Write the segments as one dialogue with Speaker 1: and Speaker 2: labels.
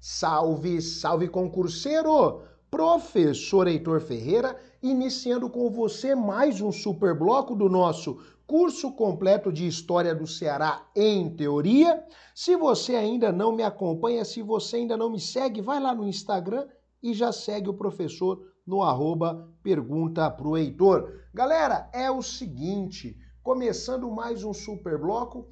Speaker 1: Salve, salve concurseiro! Professor Heitor Ferreira, iniciando com você mais um super bloco do nosso curso completo de História do Ceará em Teoria. Se você ainda não me acompanha, se você ainda não me segue, vai lá no Instagram e já segue o professor no arroba pergunta pro Heitor. Galera, é o seguinte, começando mais um super bloco,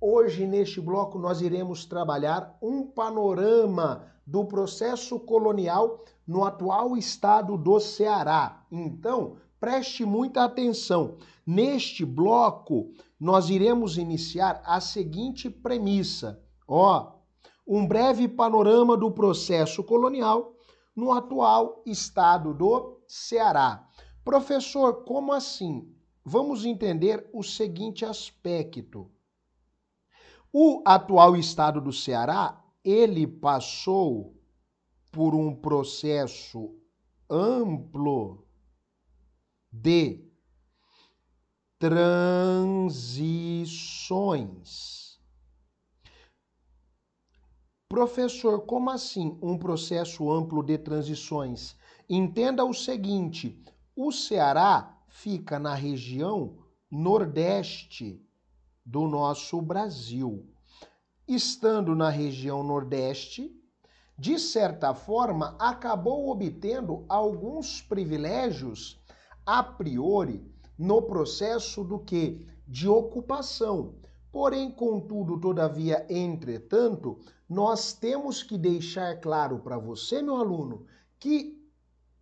Speaker 1: Hoje, neste bloco, nós iremos trabalhar um panorama do processo colonial no atual estado do Ceará. Então, preste muita atenção. Neste bloco, nós iremos iniciar a seguinte premissa: ó, um breve panorama do processo colonial no atual estado do Ceará. Professor, como assim? Vamos entender o seguinte aspecto. O atual estado do Ceará, ele passou por um processo amplo de transições. Professor, como assim um processo amplo de transições? Entenda o seguinte: o Ceará fica na região nordeste do nosso Brasil. Estando na região Nordeste, de certa forma, acabou obtendo alguns privilégios a priori no processo do que? De ocupação. Porém, contudo, todavia, entretanto, nós temos que deixar claro para você, meu aluno, que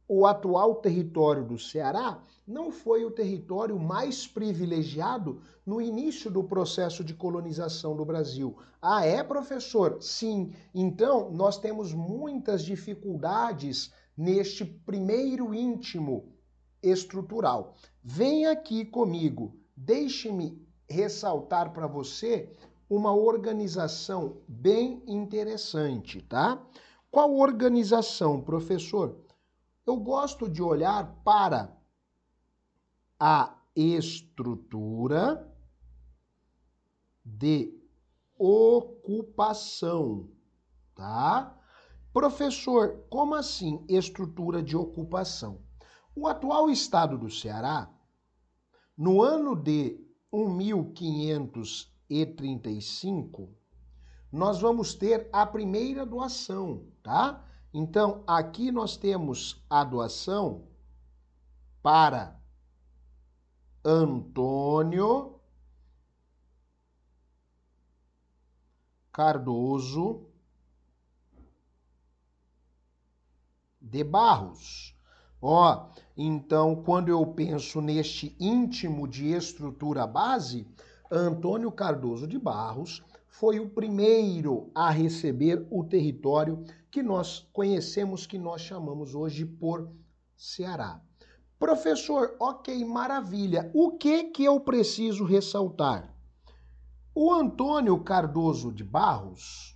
Speaker 1: o atual território do Ceará não foi o território mais privilegiado no início do processo de colonização do Brasil. Ah, é, professor? Sim. Então, nós temos muitas dificuldades neste primeiro íntimo estrutural. Vem aqui comigo, deixe-me ressaltar para você uma organização bem interessante, tá? Qual organização, professor? Eu gosto de olhar para a estrutura de ocupação, tá? Professor, como assim estrutura de ocupação? O atual estado do Ceará, no ano de 1535, nós vamos ter a primeira doação, tá? Então, aqui nós temos a doação para Antônio Cardoso de Barros. Ó, então quando eu penso neste íntimo de estrutura base, Antônio Cardoso de Barros foi o primeiro a receber o território que nós conhecemos, que nós chamamos hoje por Ceará. Professor, ok, maravilha. O que que eu preciso ressaltar? O Antônio Cardoso de Barros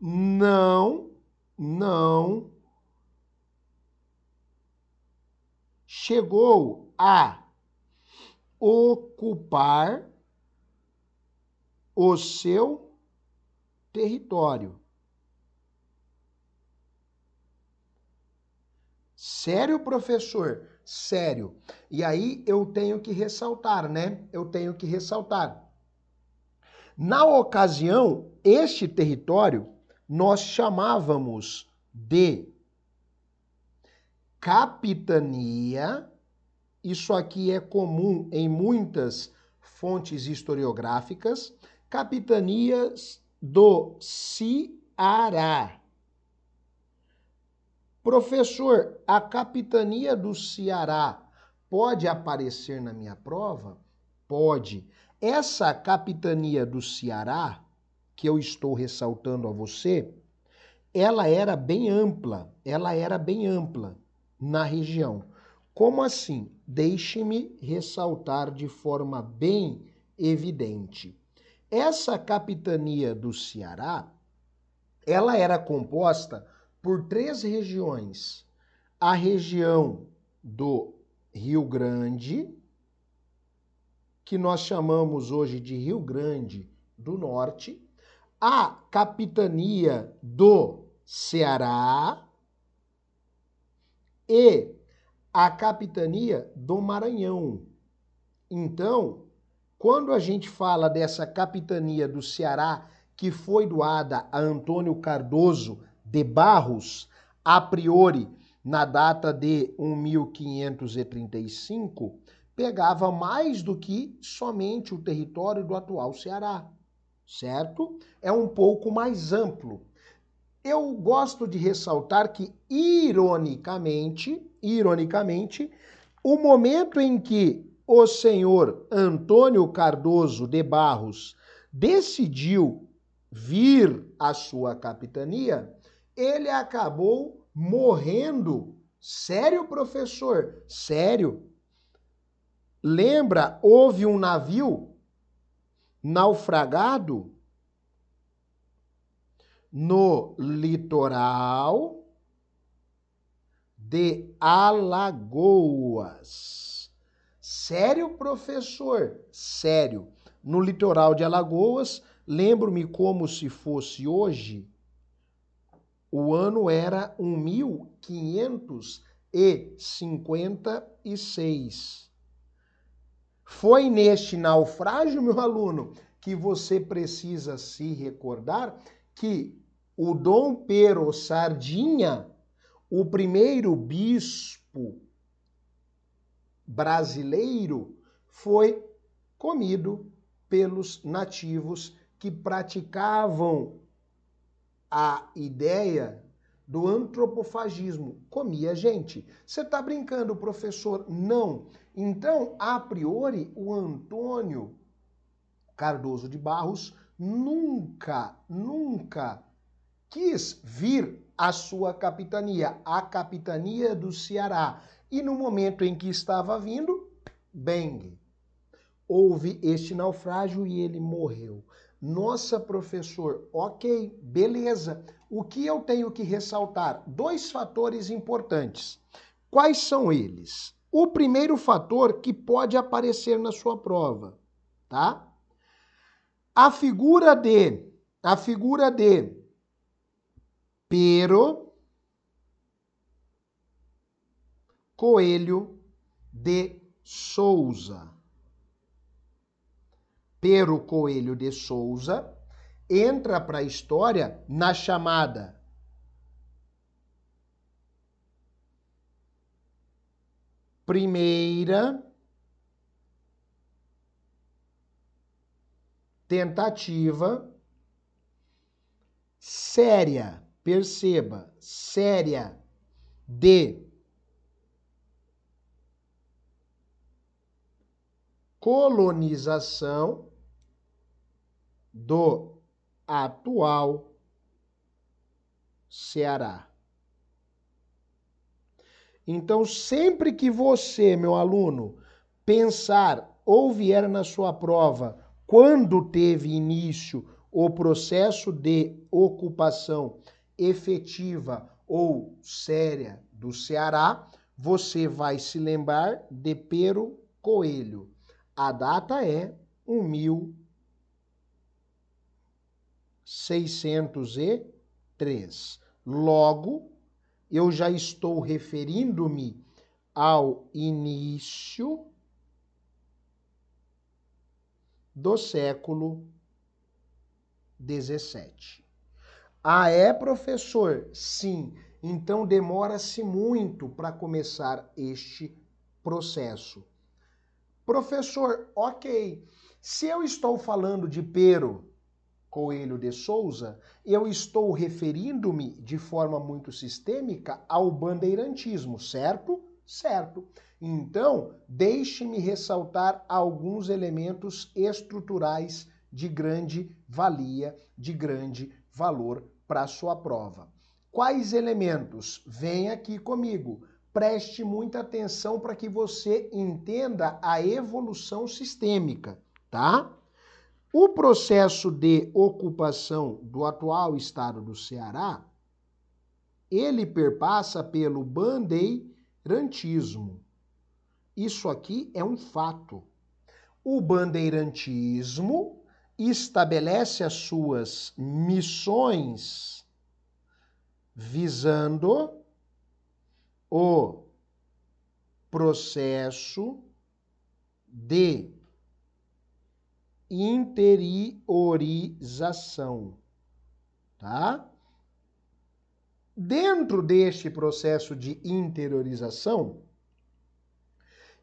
Speaker 1: não, não chegou a ocupar o seu território. Sério, professor? Sério. E aí eu tenho que ressaltar, né? Eu tenho que ressaltar. Na ocasião, este território nós chamávamos de capitania. Isso aqui é comum em muitas fontes historiográficas. Capitanias do Ceará. Professor, a capitania do Ceará pode aparecer na minha prova? Pode. Essa capitania do Ceará, que eu estou ressaltando a você, ela era bem ampla, ela era bem ampla na região. Como assim? Deixe-me ressaltar de forma bem evidente. Essa capitania do Ceará, ela era composta por três regiões. A região do Rio Grande, que nós chamamos hoje de Rio Grande do Norte, a capitania do Ceará e a capitania do Maranhão. Então, quando a gente fala dessa capitania do Ceará que foi doada a Antônio Cardoso de Barros, a priori na data de 1535, pegava mais do que somente o território do atual Ceará, certo? É um pouco mais amplo. Eu gosto de ressaltar que, ironicamente, ironicamente, o momento em que o senhor Antônio Cardoso de Barros decidiu vir à sua capitania, ele acabou morrendo. Sério, professor? Sério? Lembra, houve um navio naufragado no litoral de Alagoas. Sério, professor? Sério. No litoral de Alagoas, lembro-me como se fosse hoje. O ano era 1556. Foi neste naufrágio, meu aluno, que você precisa se recordar que o Dom Pero Sardinha, o primeiro bispo brasileiro, foi comido pelos nativos que praticavam a ideia do antropofagismo. Comia gente. Você está brincando, professor? Não. Então, a priori, o Antônio Cardoso de Barros nunca, nunca quis vir à sua capitania, a capitania do Ceará. E no momento em que estava vindo, bang, houve este naufrágio e ele morreu. Nossa, professor, ok, beleza. O que eu tenho que ressaltar? Dois fatores importantes. Quais são eles? O primeiro fator que pode aparecer na sua prova, tá? A figura de, a figura de Pero Coelho de Souza. Pero Coelho de Souza entra para a história na chamada primeira tentativa séria perceba, séria de colonização do atual Ceará. Então, sempre que você, meu aluno, pensar ou vier na sua prova quando teve início o processo de ocupação efetiva ou séria do Ceará, você vai se lembrar de Pero Coelho. A data é 1603. Logo, eu já estou referindo-me ao início do século 17. Ah, é, professor? Sim. Então demora-se muito para começar este processo. Professor, ok. Se eu estou falando de Pero Coelho de Souza, eu estou referindo-me de forma muito sistêmica ao bandeirantismo, certo? Certo. Então, deixe-me ressaltar alguns elementos estruturais de grande valia, de grande valor para a sua prova. Quais elementos? Vem aqui comigo. Preste muita atenção para que você entenda a evolução sistêmica, tá? O processo de ocupação do atual estado do Ceará, ele perpassa pelo bandeirantismo. Isso aqui é um fato. O bandeirantismo estabelece as suas missões visando o processo de interiorização, tá? Dentro deste processo de interiorização,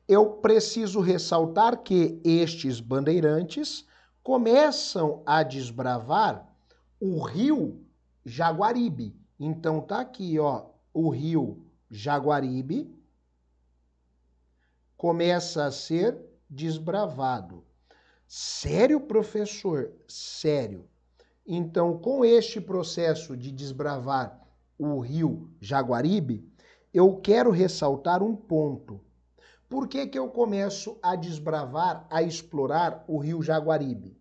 Speaker 1: eu preciso ressaltar que estes bandeirantes começam a desbravar o rio Jaguaribe. Então tá aqui, ó, o rio Jaguaribe começa a ser desbravado. Sério, professor? Sério. Então, com este processo de desbravar o rio Jaguaribe, eu quero ressaltar um ponto. Por que, que eu começo a desbravar, a explorar o rio Jaguaribe?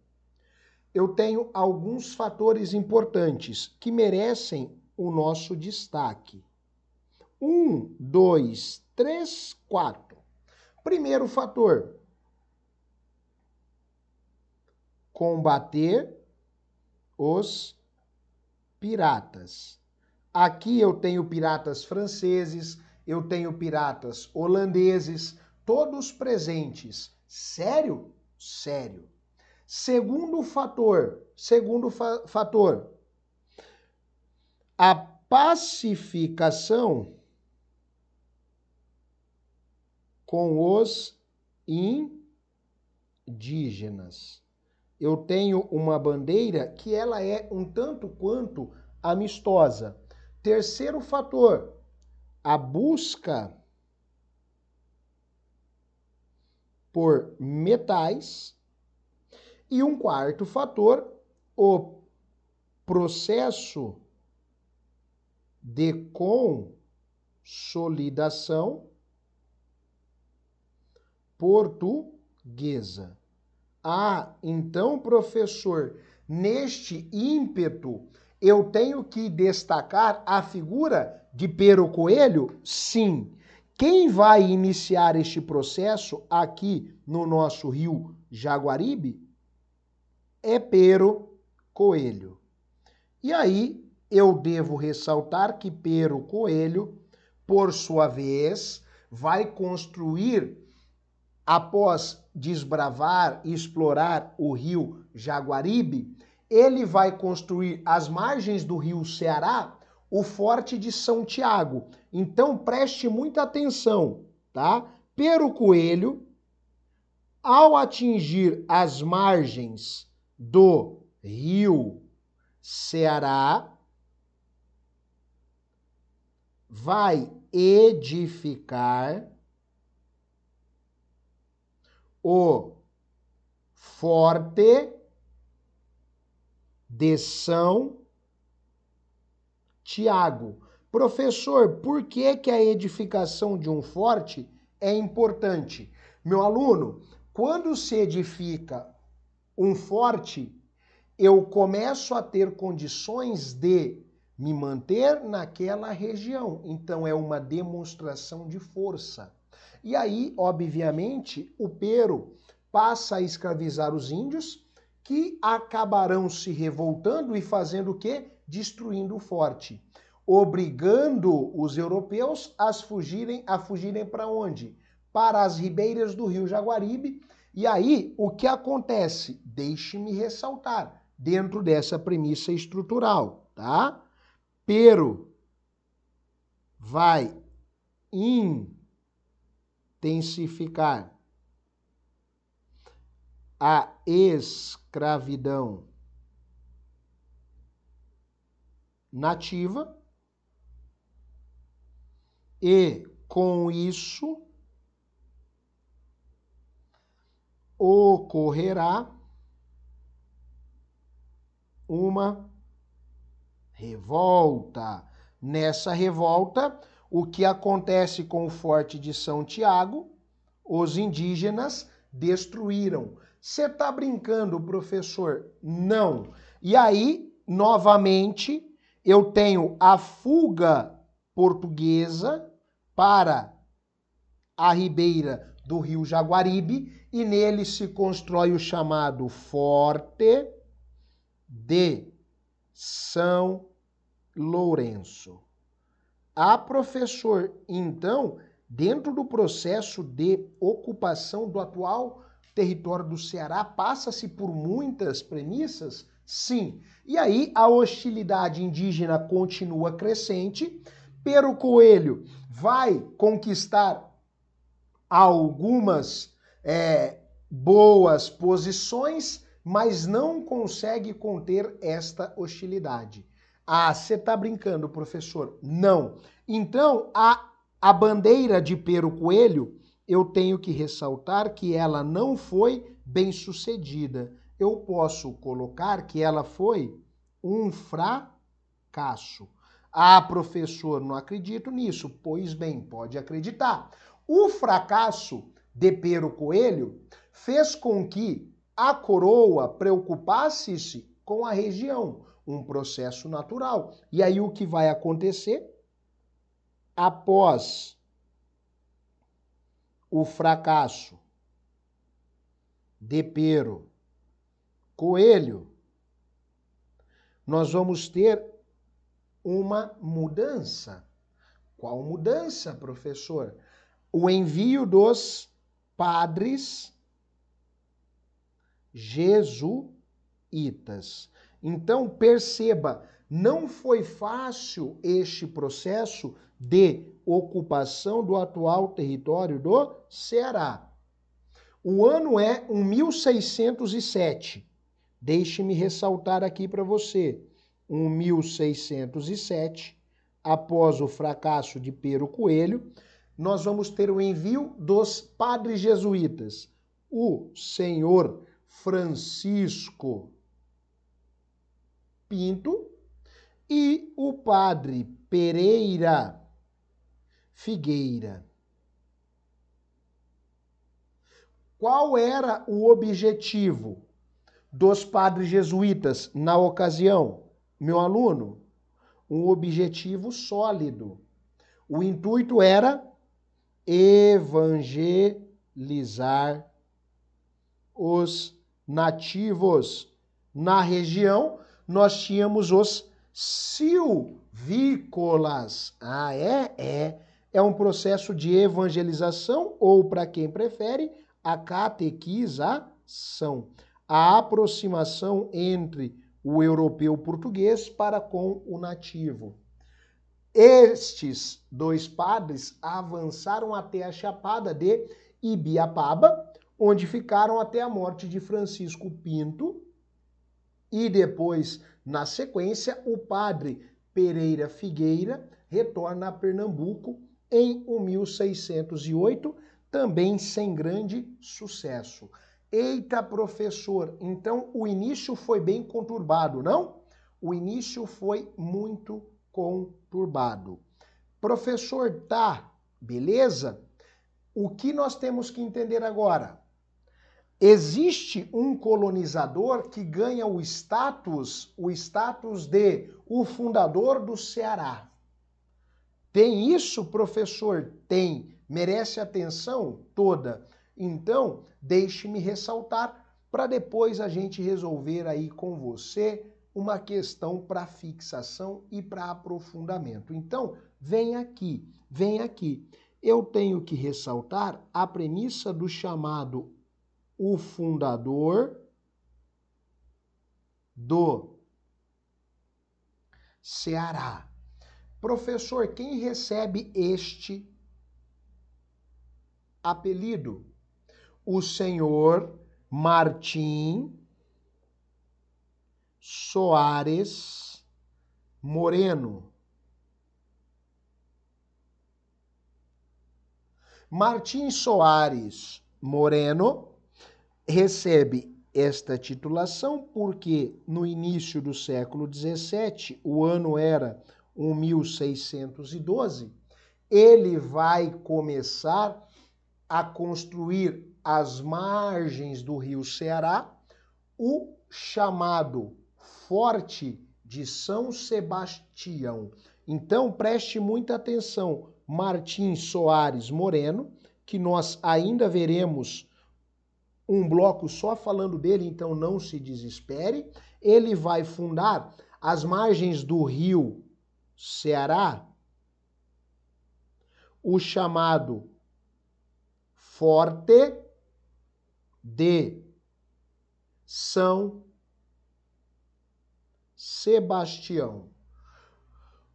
Speaker 1: Eu tenho alguns fatores importantes que merecem o nosso destaque. Um, dois, três, quatro. Primeiro fator: combater os piratas. Aqui eu tenho piratas franceses, eu tenho piratas holandeses, todos presentes. Sério? Sério. Segundo fator, segundo fa fator, a pacificação com os indígenas. Eu tenho uma bandeira que ela é um tanto quanto amistosa. Terceiro fator, a busca por metais. E um quarto fator, o processo de consolidação portuguesa. Ah, então, professor, neste ímpeto eu tenho que destacar a figura de Pero Coelho? Sim. Quem vai iniciar este processo aqui no nosso rio Jaguaribe é Pero Coelho. E aí eu devo ressaltar que Pero Coelho, por sua vez, vai construir após desbravar e explorar o rio Jaguaribe, ele vai construir às margens do rio Ceará o Forte de São Tiago. Então preste muita atenção, tá? Pero Coelho, ao atingir as margens do rio Ceará, vai edificar o Forte de São Tiago. Professor, por que, que a edificação de um forte é importante? Meu aluno, quando se edifica um forte, eu começo a ter condições de me manter naquela região. Então é uma demonstração de força. E aí, obviamente, o Pero passa a escravizar os índios que acabarão se revoltando e fazendo o quê? Destruindo o forte, obrigando os europeus a fugirem, a fugirem para onde? Para as ribeiras do rio Jaguaribe. E aí, o que acontece? Deixe-me ressaltar, dentro dessa premissa estrutural, tá? Pero vai intensificar a escravidão nativa e com isso ocorrerá uma revolta. Nessa revolta, o que acontece com o Forte de São Tiago? Os indígenas destruíram você tá brincando, professor? Não. E aí, novamente, eu tenho a fuga portuguesa para a ribeira do rio Jaguaribe e nele se constrói o chamado Forte de São Lourenço. Ah, professor, então, dentro do processo de ocupação do atual território do Ceará, passa-se por muitas premissas? Sim. E aí a hostilidade indígena continua crescente. Pero Coelho vai conquistar algumas é, boas posições, mas não consegue conter esta hostilidade. Ah, você está brincando, professor? Não. Então, a, a bandeira de Pero Coelho, eu tenho que ressaltar que ela não foi bem sucedida. Eu posso colocar que ela foi um fracasso. Ah, professor, não acredito nisso. Pois bem, pode acreditar. O fracasso de Pero Coelho fez com que a coroa preocupasse-se com a região um processo natural. E aí o que vai acontecer? Após o fracasso de Pero Coelho, nós vamos ter uma mudança. Qual mudança, professor? O envio dos padres jesuítas. Então, perceba, não foi fácil este processo de ocupação do atual território do Ceará. O ano é 1607. Deixe-me ressaltar aqui para você. 1607, após o fracasso de Pero Coelho, nós vamos ter o envio dos padres jesuítas. O senhor Francisco Pinto e o padre Pereira Figueira. Qual era o objetivo dos padres jesuítas na ocasião? Meu aluno, um objetivo sólido. O intuito era evangelizar os nativos na região nós tínhamos os silvícolas. Ah, é? É. É um processo de evangelização ou, para quem prefere, a catequização. A aproximação entre o europeu português para com o nativo. Estes dois padres avançaram até a Chapada de Ibiapaba, onde ficaram até a morte de Francisco Pinto, e depois, na sequência, o padre Pereira Figueira retorna a Pernambuco em 1608, também sem grande sucesso. Eita, professor, então o início foi bem conturbado, não? O início foi muito conturbado. Professor, tá, beleza? O que nós temos que entender agora? Existe um colonizador que ganha o status, o status de o fundador do Ceará. Tem isso, professor? Tem. Merece atenção toda. Então, deixe-me ressaltar para depois a gente resolver aí com você uma questão para fixação e para aprofundamento. Então, vem aqui, vem aqui. Eu tenho que ressaltar a premissa do chamado o fundador do Ceará. Professor, quem recebe este apelido? O senhor Martim Soares Moreno. Martim Soares Moreno recebe esta titulação porque no início do século XVII, o ano era 1612, ele vai começar a construir às margens do rio Ceará o chamado Forte de São Sebastião. Então preste muita atenção, Martim Soares Moreno, que nós ainda veremos um bloco só falando dele, então não se desespere. Ele vai fundar as margens do rio Ceará, o chamado Forte de São Sebastião,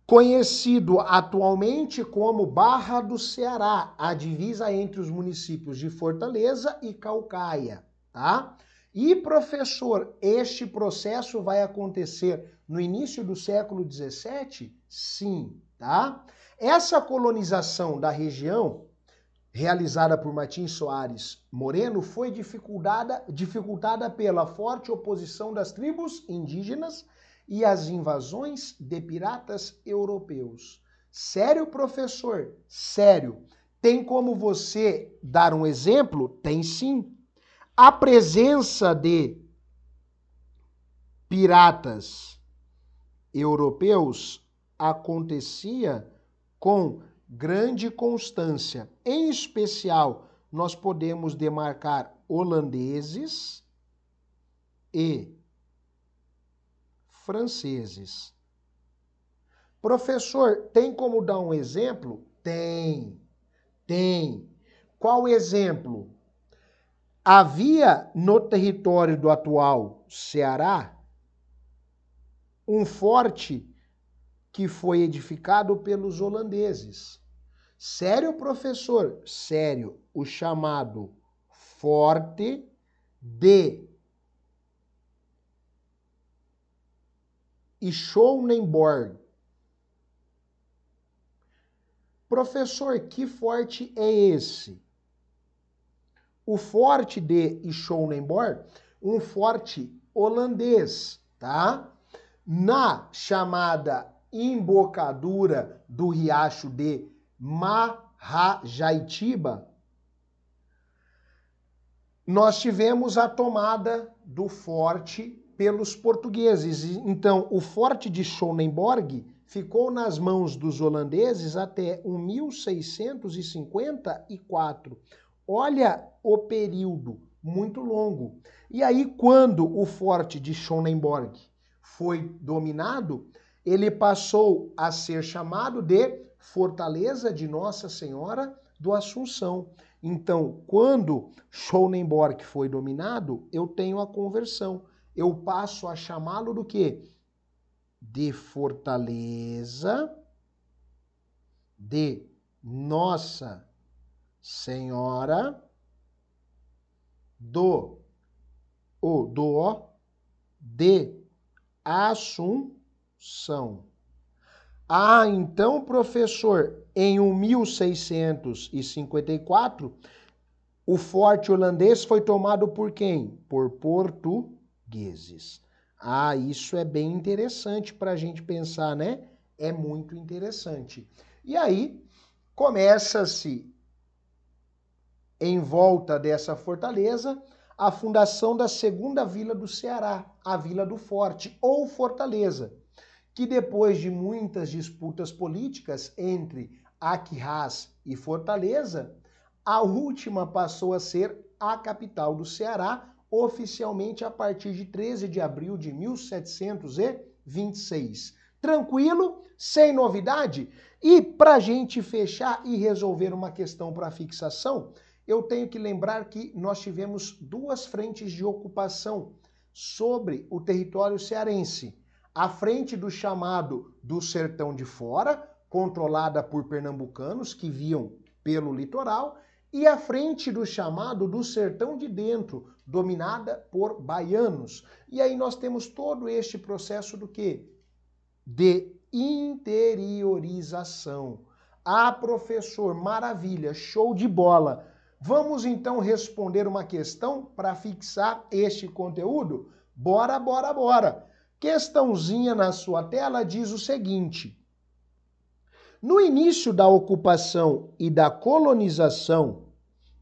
Speaker 1: conhecido atualmente como Barra do Ceará, a divisa entre os municípios de Fortaleza e Calcaia, tá? E professor, este processo vai acontecer no início do século XVII? Sim, tá? Essa colonização da região realizada por Martins Soares Moreno foi dificultada, dificultada pela forte oposição das tribos indígenas e as invasões de piratas europeus. Sério, professor? Sério. Tem como você dar um exemplo? Tem sim. A presença de piratas europeus acontecia com grande constância. Em especial, nós podemos demarcar holandeses e franceses. Professor, tem como dar um exemplo? Tem. Tem. Qual exemplo? Havia no território do atual Ceará um forte que foi edificado pelos holandeses. Sério, professor? Sério. O chamado Forte de Schonenborg. Professor, que forte é esse? O forte de Schonenborg, um forte holandês, tá? Na chamada embocadura do riacho de Mahajaitiba, nós tivemos a tomada do forte pelos portugueses. Então, o forte de Schonenborg ficou nas mãos dos holandeses até 1654. Olha o período, muito longo. E aí, quando o forte de Schonenborg foi dominado, ele passou a ser chamado de Fortaleza de Nossa Senhora do Assunção. Então, quando Schonenborg foi dominado, eu tenho a conversão. Eu passo a chamá-lo do que? De Fortaleza de Nossa Senhora do o do de Assunção. Ah, então, professor, em 1654, o forte holandês foi tomado por quem? Por portugueses. Ah, isso é bem interessante para a gente pensar, né? É muito interessante. E aí começa-se, em volta dessa fortaleza, a fundação da segunda vila do Ceará, a Vila do Forte, ou Fortaleza que depois de muitas disputas políticas entre Aquirraz e Fortaleza, a última passou a ser a capital do Ceará, oficialmente a partir de 13 de abril de 1726. Tranquilo? Sem novidade? E para a gente fechar e resolver uma questão para fixação, eu tenho que lembrar que nós tivemos duas frentes de ocupação sobre o território cearense à frente do chamado do Sertão de Fora, controlada por pernambucanos que viam pelo litoral, e à frente do chamado do Sertão de Dentro, dominada por baianos. E aí nós temos todo este processo do que? De interiorização. Ah, professor, maravilha, show de bola. Vamos então responder uma questão para fixar este conteúdo? Bora, bora, bora. Questãozinha na sua tela diz o seguinte: No início da ocupação e da colonização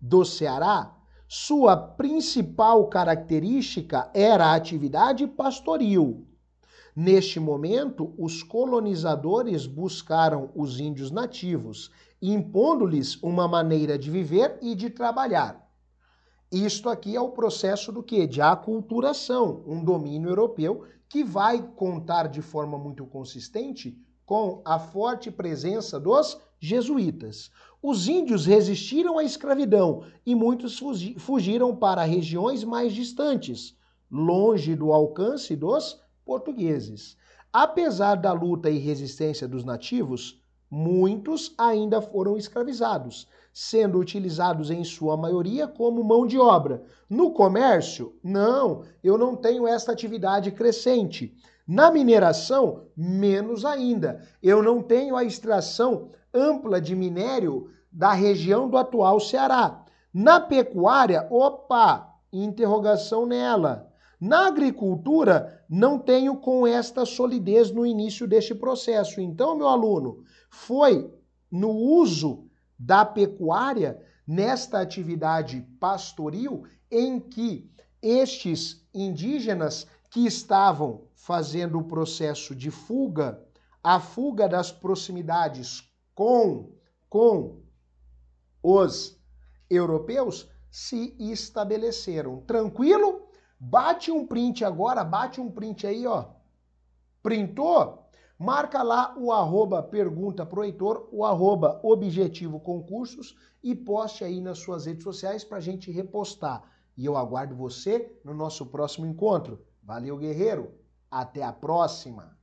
Speaker 1: do Ceará, sua principal característica era a atividade pastoril. Neste momento, os colonizadores buscaram os índios nativos, impondo-lhes uma maneira de viver e de trabalhar. Isto aqui é o processo do que? De aculturação, um domínio europeu que vai contar de forma muito consistente com a forte presença dos jesuítas. Os índios resistiram à escravidão e muitos fugiram para regiões mais distantes, longe do alcance dos portugueses. Apesar da luta e resistência dos nativos, muitos ainda foram escravizados, sendo utilizados em sua maioria como mão de obra. No comércio, não, eu não tenho esta atividade crescente. Na mineração, menos ainda. Eu não tenho a extração ampla de minério da região do atual Ceará. Na pecuária, opa, interrogação nela. Na agricultura, não tenho com esta solidez no início deste processo. Então, meu aluno, foi no uso da pecuária nesta atividade pastoril em que estes indígenas que estavam fazendo o processo de fuga, a fuga das proximidades com com os europeus se estabeleceram. Tranquilo? Bate um print agora, bate um print aí, ó. Printou? Marca lá o arroba pergunta pro Heitor, o arroba objetivo concursos e poste aí nas suas redes sociais para a gente repostar. E eu aguardo você no nosso próximo encontro. Valeu, guerreiro! Até a próxima!